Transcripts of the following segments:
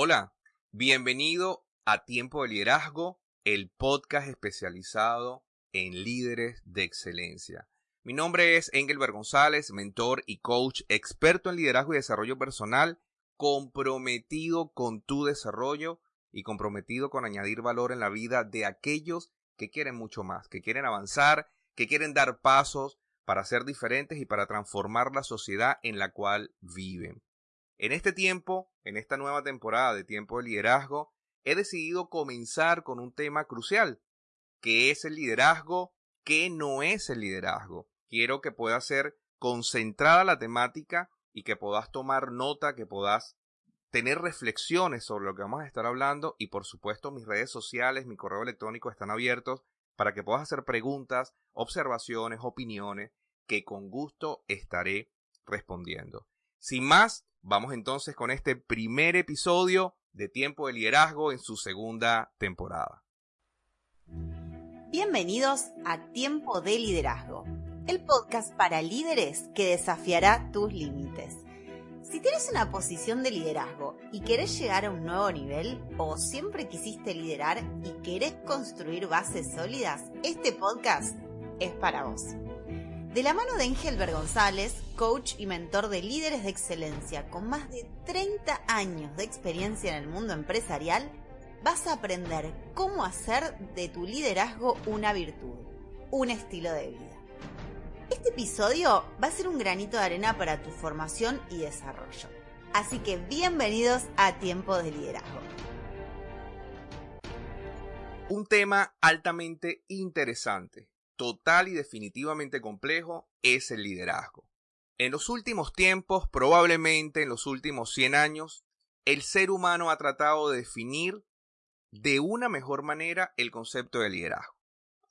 Hola, bienvenido a Tiempo de Liderazgo, el podcast especializado en líderes de excelencia. Mi nombre es Engelbert González, mentor y coach, experto en liderazgo y desarrollo personal, comprometido con tu desarrollo y comprometido con añadir valor en la vida de aquellos que quieren mucho más, que quieren avanzar, que quieren dar pasos para ser diferentes y para transformar la sociedad en la cual viven. En este tiempo, en esta nueva temporada de Tiempo de Liderazgo, he decidido comenzar con un tema crucial, que es el liderazgo, qué no es el liderazgo. Quiero que pueda ser concentrada la temática y que puedas tomar nota, que puedas tener reflexiones sobre lo que vamos a estar hablando y por supuesto mis redes sociales, mi correo electrónico están abiertos para que puedas hacer preguntas, observaciones, opiniones que con gusto estaré respondiendo. Sin más, Vamos entonces con este primer episodio de Tiempo de Liderazgo en su segunda temporada. Bienvenidos a Tiempo de Liderazgo, el podcast para líderes que desafiará tus límites. Si tienes una posición de liderazgo y querés llegar a un nuevo nivel o siempre quisiste liderar y querés construir bases sólidas, este podcast es para vos. De la mano de Engelbert González, coach y mentor de líderes de excelencia con más de 30 años de experiencia en el mundo empresarial, vas a aprender cómo hacer de tu liderazgo una virtud, un estilo de vida. Este episodio va a ser un granito de arena para tu formación y desarrollo. Así que bienvenidos a Tiempo de Liderazgo. Un tema altamente interesante total y definitivamente complejo es el liderazgo. En los últimos tiempos, probablemente en los últimos 100 años, el ser humano ha tratado de definir de una mejor manera el concepto de liderazgo.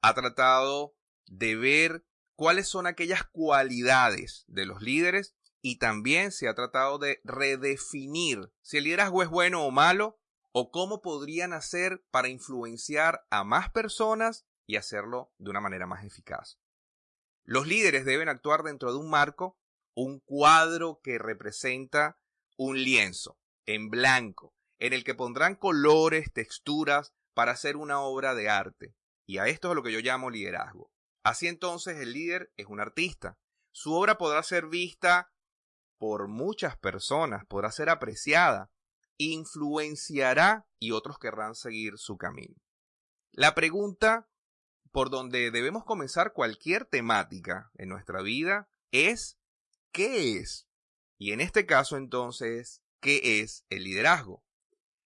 Ha tratado de ver cuáles son aquellas cualidades de los líderes y también se ha tratado de redefinir si el liderazgo es bueno o malo o cómo podrían hacer para influenciar a más personas y hacerlo de una manera más eficaz. Los líderes deben actuar dentro de un marco, un cuadro que representa un lienzo en blanco, en el que pondrán colores, texturas para hacer una obra de arte. Y a esto es lo que yo llamo liderazgo. Así entonces el líder es un artista. Su obra podrá ser vista por muchas personas, podrá ser apreciada, influenciará y otros querrán seguir su camino. La pregunta por donde debemos comenzar cualquier temática en nuestra vida es ¿qué es? Y en este caso entonces, ¿qué es el liderazgo?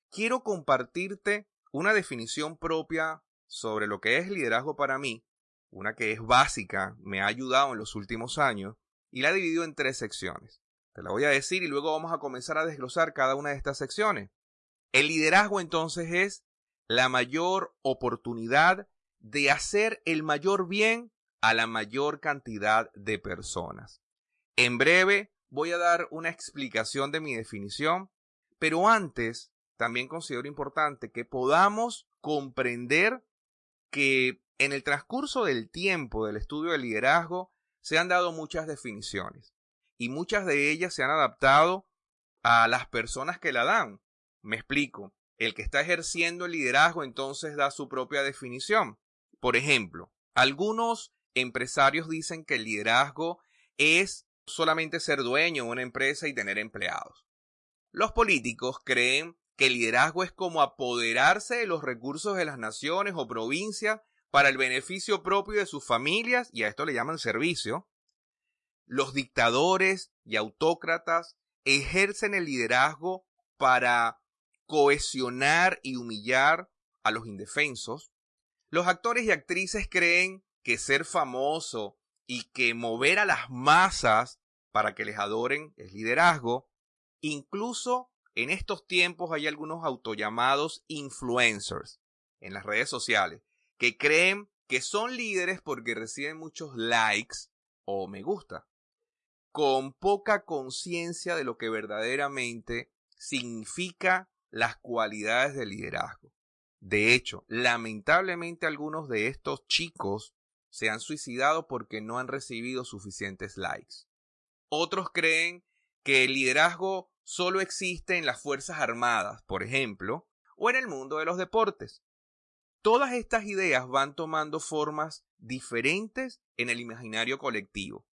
Quiero compartirte una definición propia sobre lo que es liderazgo para mí, una que es básica, me ha ayudado en los últimos años, y la he dividido en tres secciones. Te la voy a decir y luego vamos a comenzar a desglosar cada una de estas secciones. El liderazgo entonces es la mayor oportunidad de hacer el mayor bien a la mayor cantidad de personas. En breve voy a dar una explicación de mi definición, pero antes también considero importante que podamos comprender que en el transcurso del tiempo del estudio del liderazgo se han dado muchas definiciones y muchas de ellas se han adaptado a las personas que la dan. Me explico. El que está ejerciendo el liderazgo entonces da su propia definición. Por ejemplo, algunos empresarios dicen que el liderazgo es solamente ser dueño de una empresa y tener empleados. Los políticos creen que el liderazgo es como apoderarse de los recursos de las naciones o provincias para el beneficio propio de sus familias y a esto le llaman servicio. Los dictadores y autócratas ejercen el liderazgo para cohesionar y humillar a los indefensos. Los actores y actrices creen que ser famoso y que mover a las masas para que les adoren es liderazgo. Incluso en estos tiempos hay algunos autollamados influencers en las redes sociales que creen que son líderes porque reciben muchos likes o me gusta, con poca conciencia de lo que verdaderamente significa las cualidades del liderazgo. De hecho, lamentablemente algunos de estos chicos se han suicidado porque no han recibido suficientes likes. Otros creen que el liderazgo solo existe en las Fuerzas Armadas, por ejemplo, o en el mundo de los deportes. Todas estas ideas van tomando formas diferentes en el imaginario colectivo,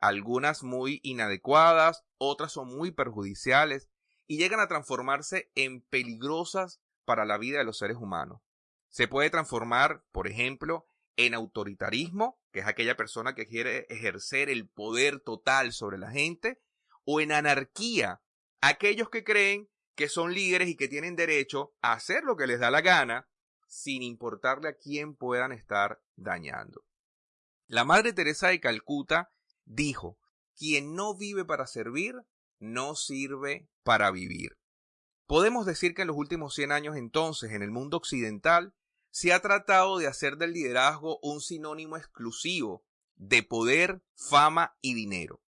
algunas muy inadecuadas, otras son muy perjudiciales y llegan a transformarse en peligrosas para la vida de los seres humanos. Se puede transformar, por ejemplo, en autoritarismo, que es aquella persona que quiere ejercer el poder total sobre la gente, o en anarquía, aquellos que creen que son líderes y que tienen derecho a hacer lo que les da la gana, sin importarle a quién puedan estar dañando. La Madre Teresa de Calcuta dijo, quien no vive para servir, no sirve para vivir. Podemos decir que en los últimos 100 años entonces, en el mundo occidental, se ha tratado de hacer del liderazgo un sinónimo exclusivo de poder, fama y dinero.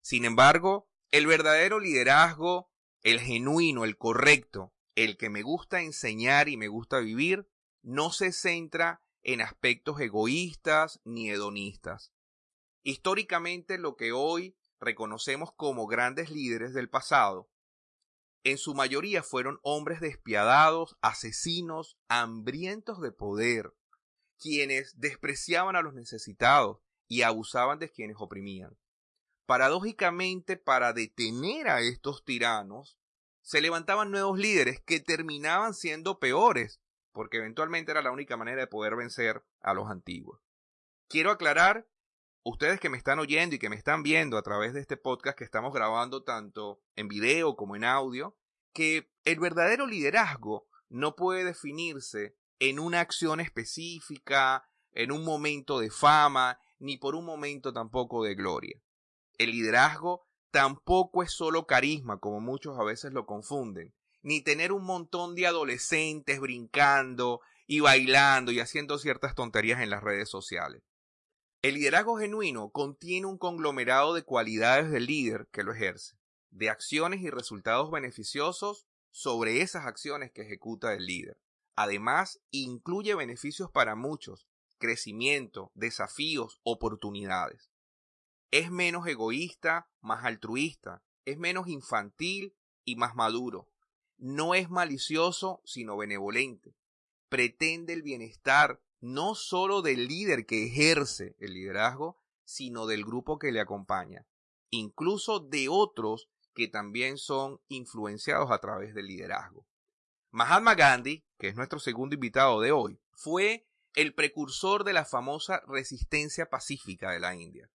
Sin embargo, el verdadero liderazgo, el genuino, el correcto, el que me gusta enseñar y me gusta vivir, no se centra en aspectos egoístas ni hedonistas. Históricamente lo que hoy reconocemos como grandes líderes del pasado, en su mayoría fueron hombres despiadados, asesinos, hambrientos de poder, quienes despreciaban a los necesitados y abusaban de quienes oprimían. Paradójicamente, para detener a estos tiranos, se levantaban nuevos líderes que terminaban siendo peores, porque eventualmente era la única manera de poder vencer a los antiguos. Quiero aclarar ustedes que me están oyendo y que me están viendo a través de este podcast que estamos grabando tanto en video como en audio, que el verdadero liderazgo no puede definirse en una acción específica, en un momento de fama, ni por un momento tampoco de gloria. El liderazgo tampoco es solo carisma, como muchos a veces lo confunden, ni tener un montón de adolescentes brincando y bailando y haciendo ciertas tonterías en las redes sociales. El liderazgo genuino contiene un conglomerado de cualidades del líder que lo ejerce, de acciones y resultados beneficiosos sobre esas acciones que ejecuta el líder. Además, incluye beneficios para muchos, crecimiento, desafíos, oportunidades. Es menos egoísta, más altruista, es menos infantil y más maduro. No es malicioso, sino benevolente. Pretende el bienestar no solo del líder que ejerce el liderazgo, sino del grupo que le acompaña, incluso de otros que también son influenciados a través del liderazgo. Mahatma Gandhi, que es nuestro segundo invitado de hoy, fue el precursor de la famosa resistencia pacífica de la India.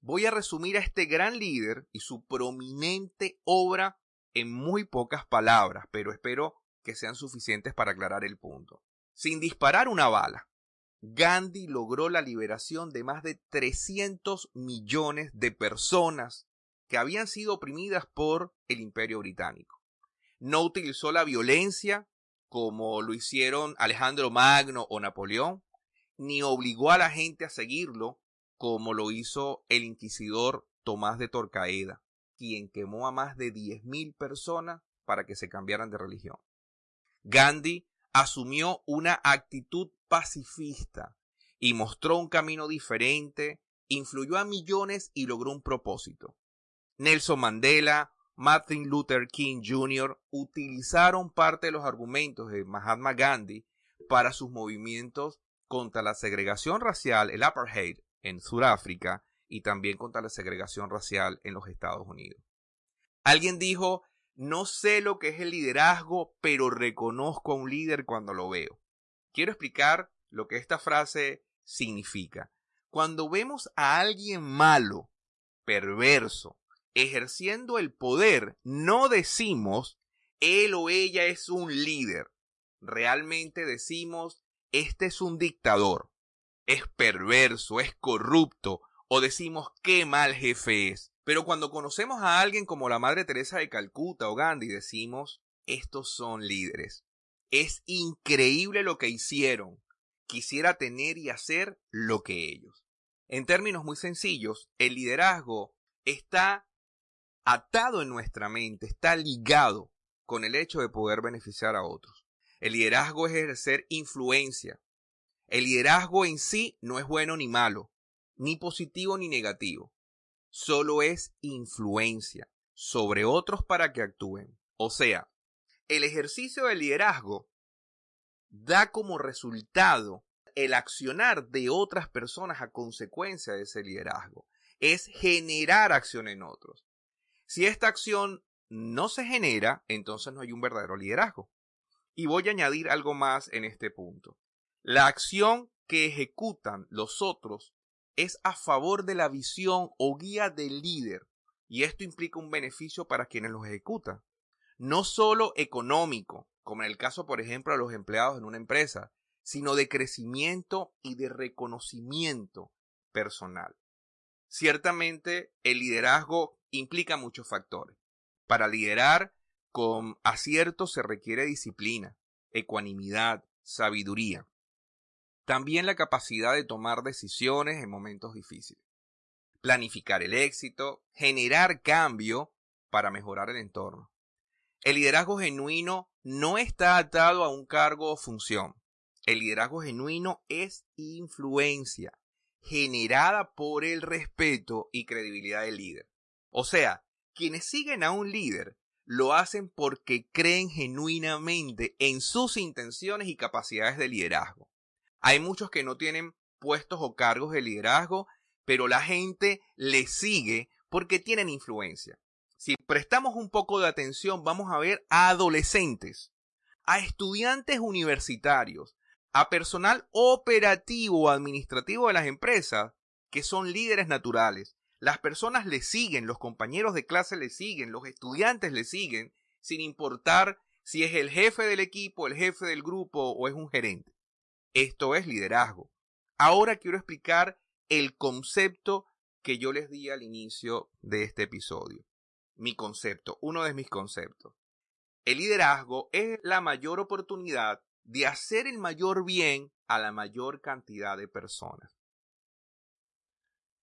Voy a resumir a este gran líder y su prominente obra en muy pocas palabras, pero espero que sean suficientes para aclarar el punto. Sin disparar una bala, Gandhi logró la liberación de más de 300 millones de personas que habían sido oprimidas por el imperio británico. No utilizó la violencia como lo hicieron Alejandro Magno o Napoleón, ni obligó a la gente a seguirlo como lo hizo el inquisidor Tomás de Torcaeda, quien quemó a más de 10.000 personas para que se cambiaran de religión. Gandhi asumió una actitud pacifista y mostró un camino diferente, influyó a millones y logró un propósito. Nelson Mandela, Martin Luther King Jr. utilizaron parte de los argumentos de Mahatma Gandhi para sus movimientos contra la segregación racial, el apartheid en Sudáfrica y también contra la segregación racial en los Estados Unidos. Alguien dijo no sé lo que es el liderazgo, pero reconozco a un líder cuando lo veo. Quiero explicar lo que esta frase significa. Cuando vemos a alguien malo, perverso, ejerciendo el poder, no decimos él o ella es un líder. Realmente decimos este es un dictador, es perverso, es corrupto, o decimos qué mal jefe es. Pero cuando conocemos a alguien como la Madre Teresa de Calcuta o Gandhi, decimos, estos son líderes. Es increíble lo que hicieron. Quisiera tener y hacer lo que ellos. En términos muy sencillos, el liderazgo está atado en nuestra mente, está ligado con el hecho de poder beneficiar a otros. El liderazgo es ejercer influencia. El liderazgo en sí no es bueno ni malo, ni positivo ni negativo solo es influencia, sobre otros para que actúen. O sea, el ejercicio del liderazgo da como resultado el accionar de otras personas a consecuencia de ese liderazgo. Es generar acción en otros. Si esta acción no se genera, entonces no hay un verdadero liderazgo. Y voy a añadir algo más en este punto. La acción que ejecutan los otros es a favor de la visión o guía del líder. Y esto implica un beneficio para quienes los ejecutan. No solo económico, como en el caso, por ejemplo, de los empleados en una empresa, sino de crecimiento y de reconocimiento personal. Ciertamente, el liderazgo implica muchos factores. Para liderar con acierto se requiere disciplina, ecuanimidad, sabiduría. También la capacidad de tomar decisiones en momentos difíciles. Planificar el éxito, generar cambio para mejorar el entorno. El liderazgo genuino no está atado a un cargo o función. El liderazgo genuino es influencia generada por el respeto y credibilidad del líder. O sea, quienes siguen a un líder lo hacen porque creen genuinamente en sus intenciones y capacidades de liderazgo. Hay muchos que no tienen puestos o cargos de liderazgo, pero la gente le sigue porque tienen influencia. Si prestamos un poco de atención, vamos a ver a adolescentes, a estudiantes universitarios, a personal operativo o administrativo de las empresas que son líderes naturales. Las personas le siguen, los compañeros de clase le siguen, los estudiantes le siguen, sin importar si es el jefe del equipo, el jefe del grupo o es un gerente. Esto es liderazgo. Ahora quiero explicar el concepto que yo les di al inicio de este episodio. Mi concepto, uno de mis conceptos. El liderazgo es la mayor oportunidad de hacer el mayor bien a la mayor cantidad de personas.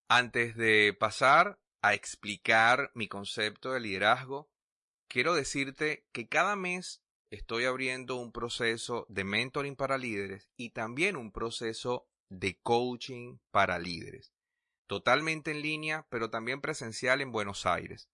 Antes de pasar a explicar mi concepto de liderazgo, quiero decirte que cada mes estoy abriendo un proceso de mentoring para líderes y también un proceso de coaching para líderes. Totalmente en línea, pero también presencial en Buenos Aires.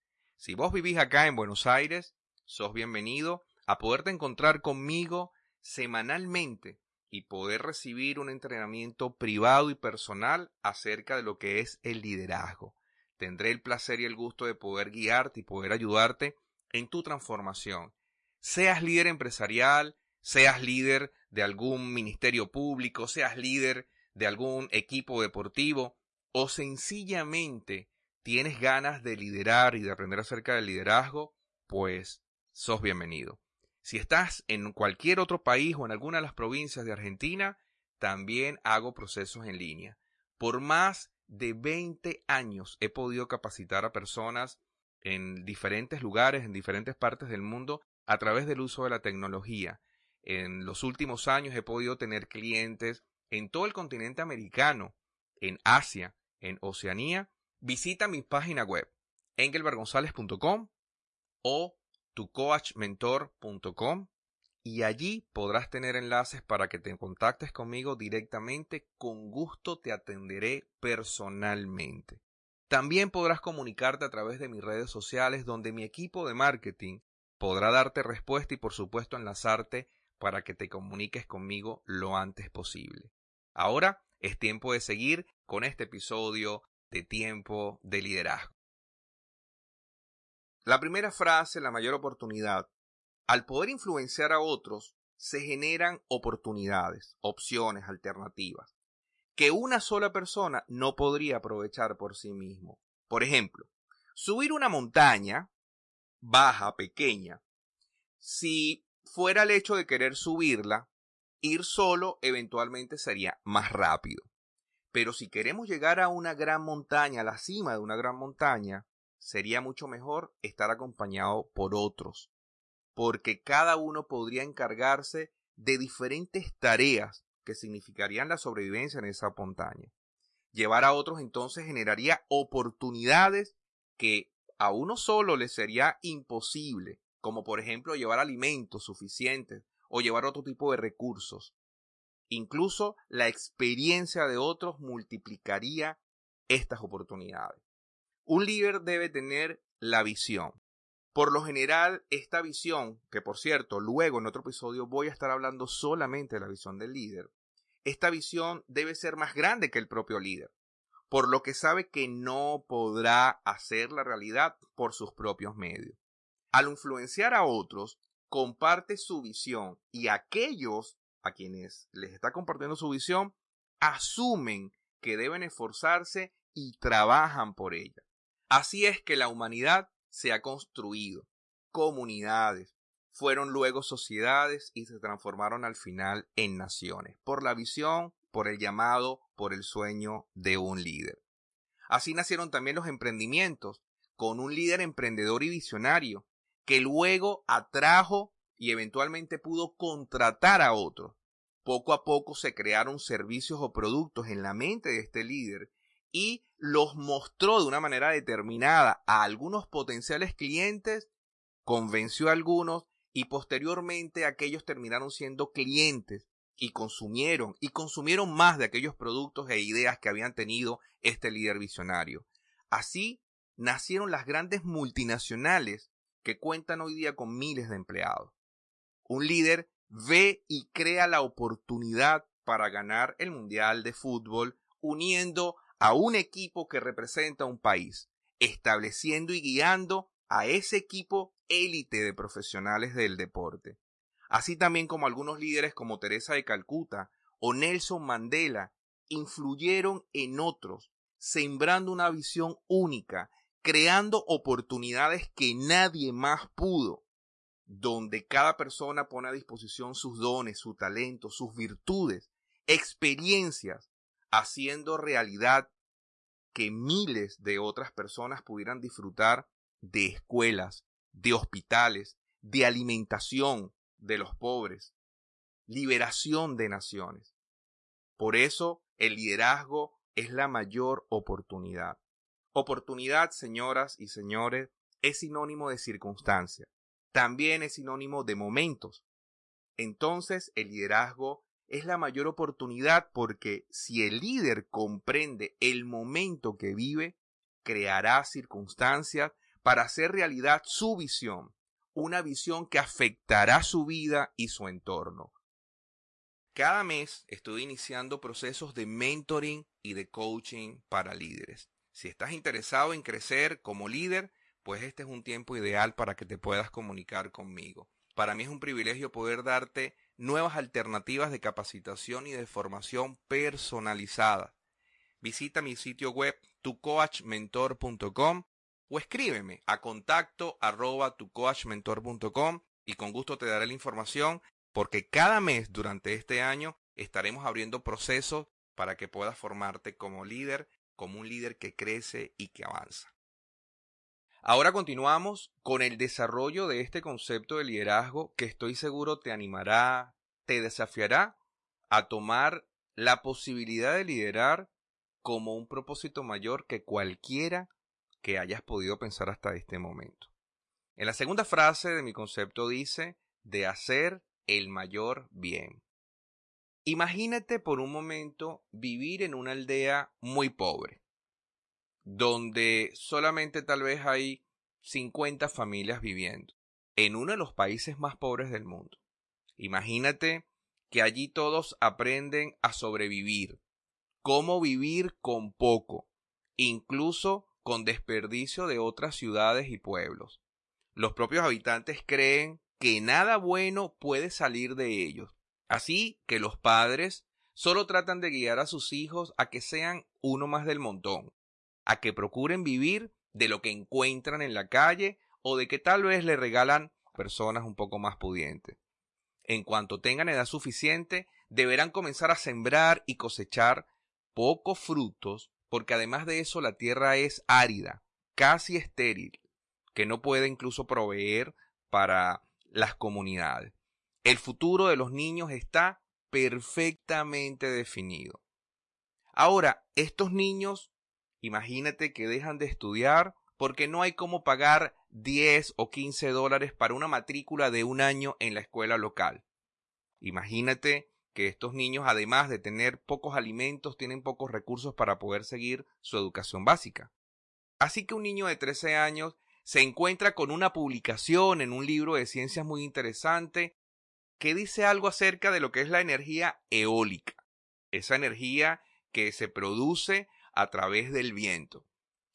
Si vos vivís acá en Buenos Aires, sos bienvenido a poderte encontrar conmigo semanalmente y poder recibir un entrenamiento privado y personal acerca de lo que es el liderazgo. Tendré el placer y el gusto de poder guiarte y poder ayudarte en tu transformación. Seas líder empresarial, seas líder de algún ministerio público, seas líder de algún equipo deportivo o sencillamente tienes ganas de liderar y de aprender acerca del liderazgo, pues sos bienvenido. Si estás en cualquier otro país o en alguna de las provincias de Argentina, también hago procesos en línea. Por más de 20 años he podido capacitar a personas en diferentes lugares, en diferentes partes del mundo, a través del uso de la tecnología. En los últimos años he podido tener clientes en todo el continente americano, en Asia, en Oceanía. Visita mi página web, engelbergonzalez.com o tucoachmentor.com y allí podrás tener enlaces para que te contactes conmigo directamente. Con gusto te atenderé personalmente. También podrás comunicarte a través de mis redes sociales donde mi equipo de marketing podrá darte respuesta y por supuesto enlazarte para que te comuniques conmigo lo antes posible. Ahora es tiempo de seguir con este episodio de Tiempo de Liderazgo. La primera frase, la mayor oportunidad. Al poder influenciar a otros, se generan oportunidades, opciones, alternativas, que una sola persona no podría aprovechar por sí mismo. Por ejemplo, subir una montaña, baja, pequeña, si fuera el hecho de querer subirla, ir solo eventualmente sería más rápido. Pero si queremos llegar a una gran montaña, a la cima de una gran montaña, sería mucho mejor estar acompañado por otros, porque cada uno podría encargarse de diferentes tareas que significarían la sobrevivencia en esa montaña. Llevar a otros entonces generaría oportunidades que a uno solo le sería imposible, como por ejemplo llevar alimentos suficientes o llevar otro tipo de recursos. Incluso la experiencia de otros multiplicaría estas oportunidades. Un líder debe tener la visión, Por lo general, esta visión, que por cierto, luego en otro episodio voy a estar hablando solamente de la visión del líder, esta visión debe ser más grande que el propio líder, por lo que sabe que no podrá hacer la realidad por sus propios medios. Al influenciar a otros, comparte su visión y aquellos a quienes les está compartiendo su visión asumen que deben esforzarse y trabajan por ella. Así es que la humanidad se ha construido. Comunidades, fueron luego sociedades y se transformaron al final en naciones, por la visión, por el llamado, por el sueño de un líder. Así nacieron también los emprendimientos, con un líder emprendedor y visionario, que luego atrajo y eventualmente pudo contratar a otros. Poco a poco se crearon servicios o productos en la mente de este líder y los mostró de una manera determinada a algunos potenciales clientes, convenció a algunos y posteriormente aquellos terminaron siendo clientes y consumieron y consumieron más de aquellos productos e ideas que habían tenido este líder visionario. Así nacieron las grandes multinacionales que cuentan hoy día con miles de empleados. Un líder ve y crea la oportunidad para ganar el Mundial de Fútbol uniendo a un equipo que representa un país, estableciendo y guiando a ese equipo élite de profesionales del deporte. Así también como algunos líderes como Teresa de Calcuta o Nelson Mandela influyeron en otros, sembrando una visión única, creando oportunidades que nadie más pudo, donde cada persona pone a disposición sus dones, su talento, sus virtudes, experiencias, haciendo realidad que miles de otras personas pudieran disfrutar de escuelas, de hospitales, de alimentación de los pobres, liberación de naciones. Por eso el liderazgo es la mayor oportunidad. Oportunidad, señoras y señores, es sinónimo de circunstancia. También es sinónimo de momentos. Entonces el liderazgo es la mayor oportunidad porque si el líder comprende el momento que vive, creará circunstancias para hacer realidad su visión, una visión que afectará su vida y su entorno. Cada mes estoy iniciando procesos de mentoring y de coaching para líderes. Si estás interesado en crecer como líder, pues este es un tiempo ideal para que te puedas comunicar conmigo. Para mí es un privilegio poder darte nuevas alternativas de capacitación y de formación personalizada. Visita mi sitio web tucoachmentor.com o escríbeme a contacto arroba tucoachmentor.com y con gusto te daré la información porque cada mes durante este año estaremos abriendo procesos para que puedas formarte como líder, como un líder que crece y que avanza. Ahora continuamos con el desarrollo de este concepto de liderazgo que estoy seguro te animará, te desafiará a tomar la posibilidad de liderar como un propósito mayor que cualquiera que hayas podido pensar hasta este momento. En la segunda frase de mi concepto dice de hacer el mayor bien. Imagínate por un momento vivir en una aldea muy pobre donde solamente tal vez hay 50 familias viviendo, en uno de los países más pobres del mundo. Imagínate que allí todos aprenden a sobrevivir, cómo vivir con poco, incluso con desperdicio de otras ciudades y pueblos. Los propios habitantes creen que nada bueno puede salir de ellos, así que los padres solo tratan de guiar a sus hijos a que sean uno más del montón, a que procuren vivir de lo que encuentran en la calle o de que tal vez le regalan personas un poco más pudientes. En cuanto tengan edad suficiente, deberán comenzar a sembrar y cosechar pocos frutos, porque además de eso la tierra es árida, casi estéril, que no puede incluso proveer para las comunidades. El futuro de los niños está perfectamente definido. Ahora, estos niños Imagínate que dejan de estudiar porque no hay cómo pagar 10 o 15 dólares para una matrícula de un año en la escuela local. Imagínate que estos niños, además de tener pocos alimentos, tienen pocos recursos para poder seguir su educación básica. Así que un niño de 13 años se encuentra con una publicación en un libro de ciencias muy interesante que dice algo acerca de lo que es la energía eólica, esa energía que se produce a través del viento.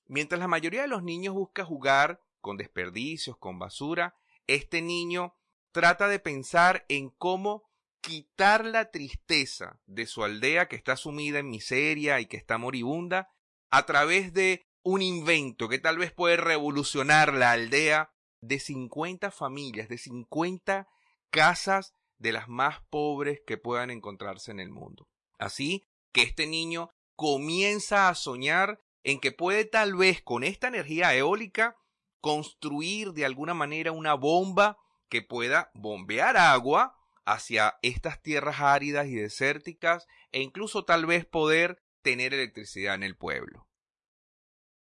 Mientras la mayoría de los niños busca jugar con desperdicios, con basura, este niño trata de pensar en cómo quitar la tristeza de su aldea que está sumida en miseria y que está moribunda a través de un invento que tal vez puede revolucionar la aldea de 50 familias, de 50 casas de las más pobres que puedan encontrarse en el mundo. Así que este niño comienza a soñar en que puede tal vez con esta energía eólica construir de alguna manera una bomba que pueda bombear agua hacia estas tierras áridas y desérticas e incluso tal vez poder tener electricidad en el pueblo.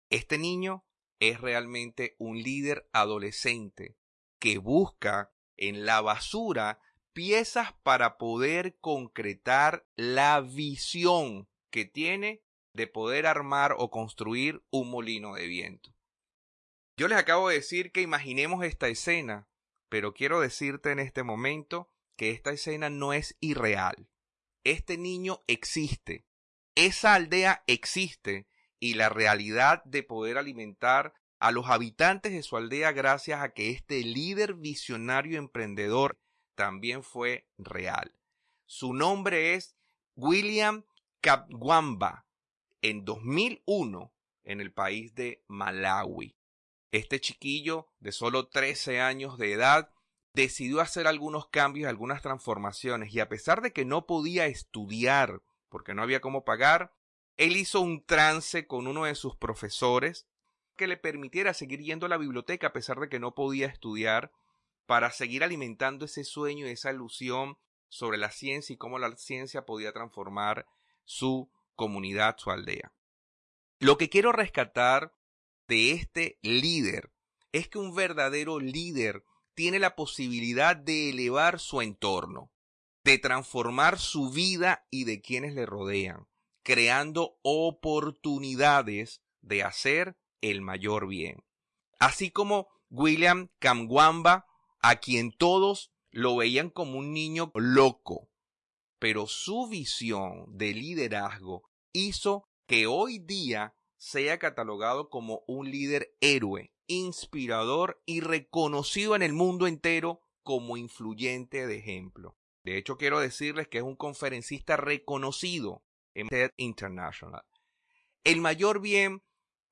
Este niño es realmente un líder adolescente que busca en la basura piezas para poder concretar la visión que tiene de poder armar o construir un molino de viento. Yo les acabo de decir que imaginemos esta escena, pero quiero decirte en este momento que esta escena no es irreal. Este niño existe, esa aldea existe y la realidad de poder alimentar a los habitantes de su aldea gracias a que este líder visionario emprendedor también fue real. Su nombre es William Kapwamba. En 2001, en el país de Malawi. Este chiquillo de solo 13 años de edad decidió hacer algunos cambios, algunas transformaciones y a pesar de que no podía estudiar porque no había cómo pagar, él hizo un trance con uno de sus profesores que le permitiera seguir yendo a la biblioteca a pesar de que no podía estudiar para seguir alimentando ese sueño y esa ilusión sobre la ciencia y cómo la ciencia podía transformar su comunidad, su aldea. Lo que quiero rescatar de este líder es que un verdadero líder tiene la posibilidad de elevar su entorno, de transformar su vida y de quienes le rodean, creando oportunidades de hacer el mayor bien. Así como William Kamwamba a quien todos lo veían como un niño loco, pero su visión de liderazgo hizo que hoy día sea catalogado como un líder héroe, inspirador y reconocido en el mundo entero como influyente de ejemplo. De hecho, quiero decirles que es un conferencista reconocido en TED International. El mayor bien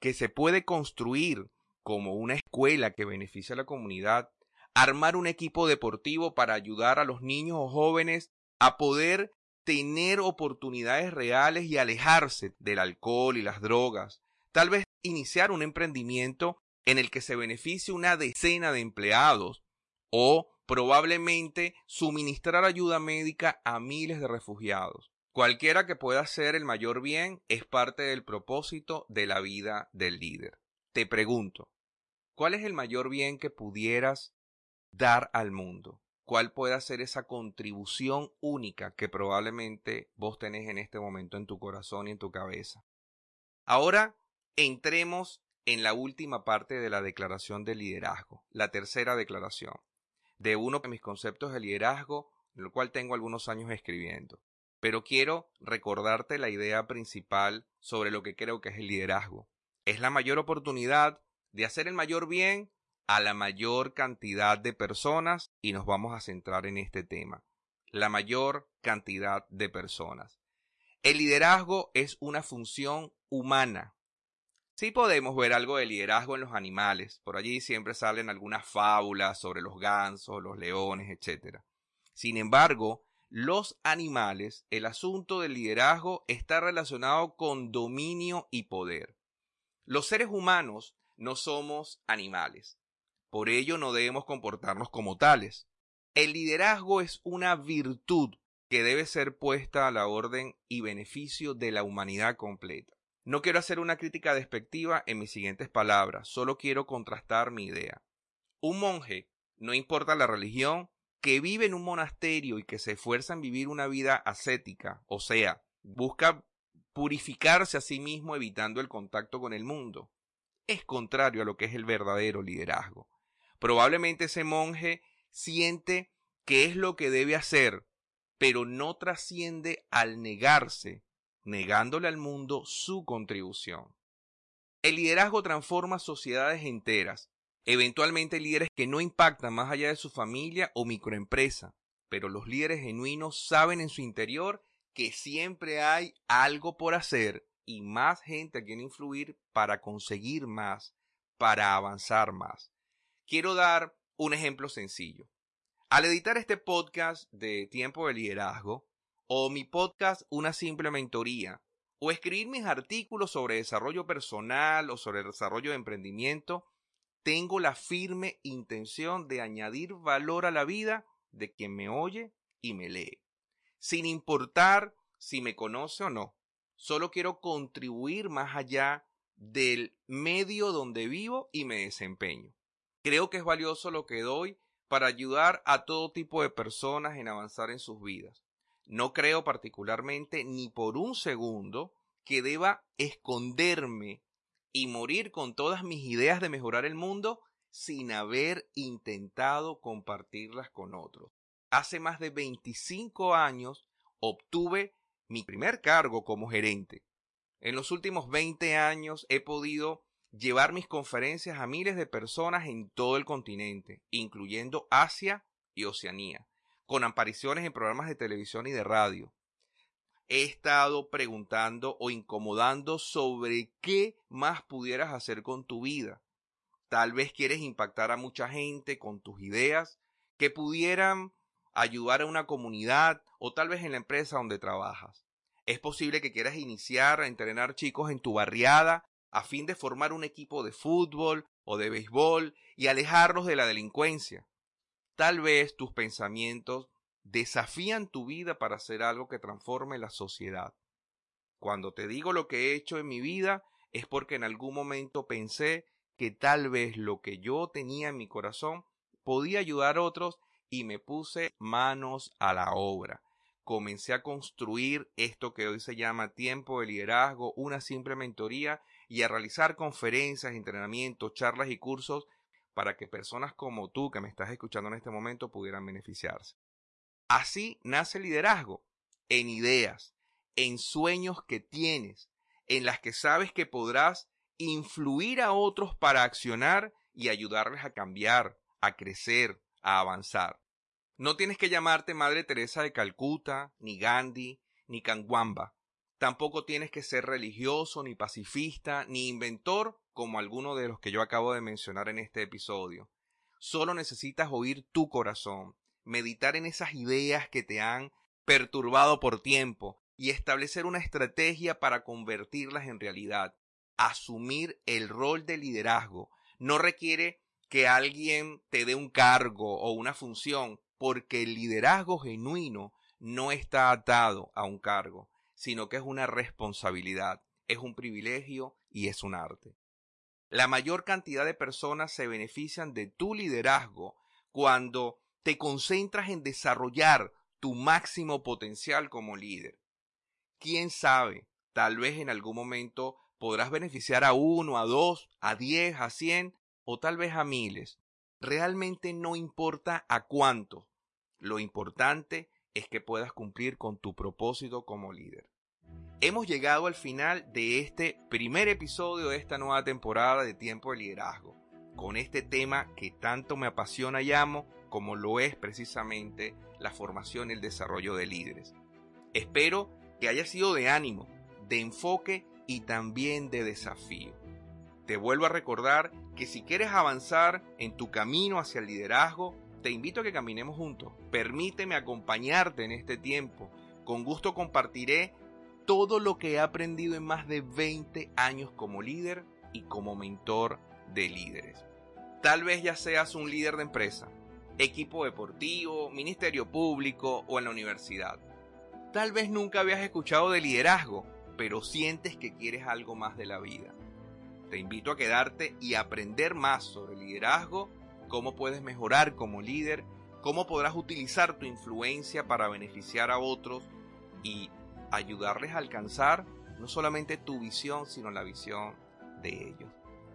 que se puede construir como una escuela que beneficia a la comunidad armar un equipo deportivo para ayudar a los niños o jóvenes a poder tener oportunidades reales y alejarse del alcohol y las drogas. Tal vez iniciar un emprendimiento en el que se beneficie una decena de empleados o probablemente suministrar ayuda médica a miles de refugiados. Cualquiera que pueda hacer el mayor bien es parte del propósito de la vida del líder. Te pregunto, ¿cuál es el mayor bien que pudieras dar al mundo? ¿Cuál puede ser esa contribución única que probablemente vos tenés en este momento en tu corazón y en tu cabeza? Ahora entremos en la última parte de la declaración de liderazgo, la tercera declaración, de uno de mis conceptos de liderazgo, en el cual tengo algunos años escribiendo. Pero quiero recordarte la idea principal sobre lo que creo que es el liderazgo. Es la mayor oportunidad de hacer el mayor bien a la mayor cantidad de personas y nos vamos a centrar en este tema. La mayor cantidad de personas. El liderazgo es una función humana. Sí podemos ver algo de liderazgo en los animales. Por allí siempre salen algunas fábulas sobre los gansos, los leones, etc. Sin embargo, los animales, el asunto del liderazgo está relacionado con dominio y poder. Los seres humanos no somos animales. Por ello no debemos comportarnos como tales. El liderazgo es una virtud que debe ser puesta a la orden y beneficio de la humanidad completa. No quiero hacer una crítica despectiva en mis siguientes palabras, solo quiero contrastar mi idea. Un monje, no importa la religión, que vive en un monasterio y que se esfuerza en vivir una vida ascética, o sea, busca purificarse a sí mismo evitando el contacto con el mundo. es contrario a lo que es el verdadero liderazgo. Probablemente ese monje siente que es lo que debe hacer, pero no trasciende al negarse, negándole al mundo su contribución. El liderazgo transforma sociedades enteras, eventualmente líderes que no impactan más allá de su familia o microempresa, pero los líderes genuinos saben en su interior que siempre hay algo por hacer y más gente a quien influir para conseguir más, para avanzar más. Quiero dar un ejemplo sencillo. Al editar este podcast de Tiempo de Liderazgo, o mi podcast Una Simple Mentoría, o escribir mis artículos sobre desarrollo personal o sobre desarrollo de emprendimiento, tengo la firme intención de añadir valor a la vida de quien me oye y me lee, sin importar si me conoce o no. Solo quiero contribuir más allá del medio donde vivo y me desempeño. Creo que es valioso lo que doy para ayudar a todo tipo de personas en avanzar en sus vidas. No creo particularmente ni por un segundo que deba esconderme y morir con todas mis ideas de mejorar el mundo sin haber intentado compartirlas con otros. Hace más de 25 años obtuve mi primer cargo como gerente. En los últimos 20 años he podido llevar mis conferencias a miles de personas en todo el continente, incluyendo Asia y Oceanía, con apariciones en programas de televisión y de radio. He estado preguntando o incomodando sobre qué más pudieras hacer con tu vida. Tal vez quieres impactar a mucha gente con tus ideas que pudieran ayudar a una comunidad o tal vez en la empresa donde trabajas. Es posible que quieras iniciar a entrenar chicos en tu barriada a fin de formar un equipo de fútbol o de béisbol y alejarlos de la delincuencia. Tal vez tus pensamientos desafían tu vida para hacer algo que transforme la sociedad. Cuando te digo lo que he hecho en mi vida es porque en algún momento pensé que tal vez lo que yo tenía en mi corazón podía ayudar a otros y me puse manos a la obra comencé a construir esto que hoy se llama tiempo de liderazgo, una simple mentoría y a realizar conferencias, entrenamientos, charlas y cursos para que personas como tú que me estás escuchando en este momento pudieran beneficiarse. Así nace el liderazgo, en ideas, en sueños que tienes, en las que sabes que podrás influir a otros para accionar y ayudarles a cambiar, a crecer, a avanzar. No tienes que llamarte Madre Teresa de Calcuta, ni Gandhi, ni Kanwamba. Tampoco tienes que ser religioso, ni pacifista, ni inventor, como alguno de los que yo acabo de mencionar en este episodio. Solo necesitas oír tu corazón, meditar en esas ideas que te han perturbado por tiempo y establecer una estrategia para convertirlas en realidad. Asumir el rol de liderazgo no requiere que alguien te dé un cargo o una función, porque el liderazgo genuino no está atado a un cargo, sino que es una responsabilidad, es un privilegio y es un arte. La mayor cantidad de personas se benefician de tu liderazgo cuando te concentras en desarrollar tu máximo potencial como líder. ¿Quién sabe? Tal vez en algún momento podrás beneficiar a uno, a dos, a diez, a cien o tal vez a miles. Realmente no importa a cuánto, lo importante es que puedas cumplir con tu propósito como líder. Hemos llegado al final de este primer episodio de esta nueva temporada de Tiempo de Liderazgo, con este tema que tanto me apasiona y amo como lo es precisamente la formación y el desarrollo de líderes. Espero que haya sido de ánimo, de enfoque y también de desafío. Te vuelvo a recordar que si quieres avanzar en tu camino hacia el liderazgo, te invito a que caminemos juntos. Permíteme acompañarte en este tiempo. Con gusto compartiré todo lo que he aprendido en más de 20 años como líder y como mentor de líderes. Tal vez ya seas un líder de empresa, equipo deportivo, ministerio público o en la universidad. Tal vez nunca habías escuchado de liderazgo, pero sientes que quieres algo más de la vida. Te invito a quedarte y aprender más sobre liderazgo cómo puedes mejorar como líder, cómo podrás utilizar tu influencia para beneficiar a otros y ayudarles a alcanzar no solamente tu visión, sino la visión de ellos.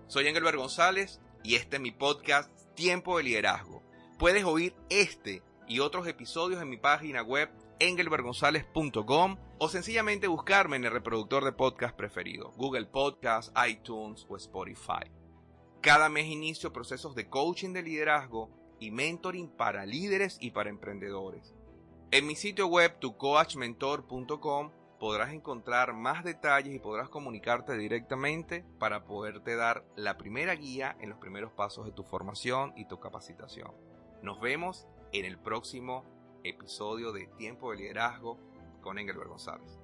Soy Engelbert González y este es mi podcast Tiempo de Liderazgo. Puedes oír este y otros episodios en mi página web engelbertgonzalez.com o sencillamente buscarme en el reproductor de podcast preferido, Google Podcast, iTunes o Spotify. Cada mes inicio procesos de coaching de liderazgo y mentoring para líderes y para emprendedores. En mi sitio web tucoachmentor.com podrás encontrar más detalles y podrás comunicarte directamente para poderte dar la primera guía en los primeros pasos de tu formación y tu capacitación. Nos vemos en el próximo episodio de Tiempo de Liderazgo con Engelbert González.